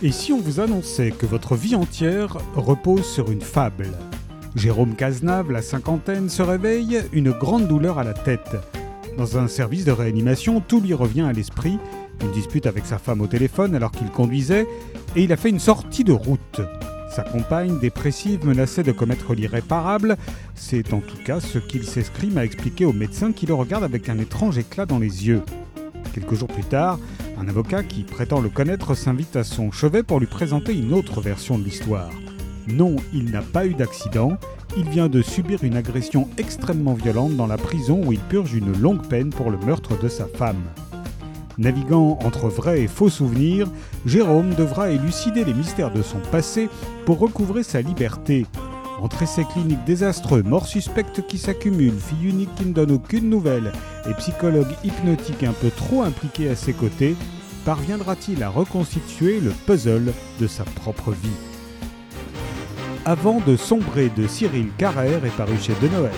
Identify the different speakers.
Speaker 1: Et si on vous annonçait que votre vie entière repose sur une fable Jérôme Cazenave, la cinquantaine, se réveille, une grande douleur à la tête. Dans un service de réanimation, tout lui revient à l'esprit. Une dispute avec sa femme au téléphone alors qu'il conduisait, et il a fait une sortie de route. Sa compagne, dépressive, menaçait de commettre l'irréparable. C'est en tout cas ce qu'il s'escrime à expliquer au médecin qui le regarde avec un étrange éclat dans les yeux. Quelques jours plus tard, un avocat qui prétend le connaître s'invite à son chevet pour lui présenter une autre version de l'histoire. Non, il n'a pas eu d'accident, il vient de subir une agression extrêmement violente dans la prison où il purge une longue peine pour le meurtre de sa femme. Naviguant entre vrais et faux souvenirs, Jérôme devra élucider les mystères de son passé pour recouvrer sa liberté. Entre essais cliniques désastreux, morts suspectes qui s'accumulent, fille unique qui ne donne aucune nouvelle et psychologue hypnotique un peu trop impliqué à ses côtés, parviendra-t-il à reconstituer le puzzle de sa propre vie? Avant de sombrer de Cyril Carrère est paru chez De Noël.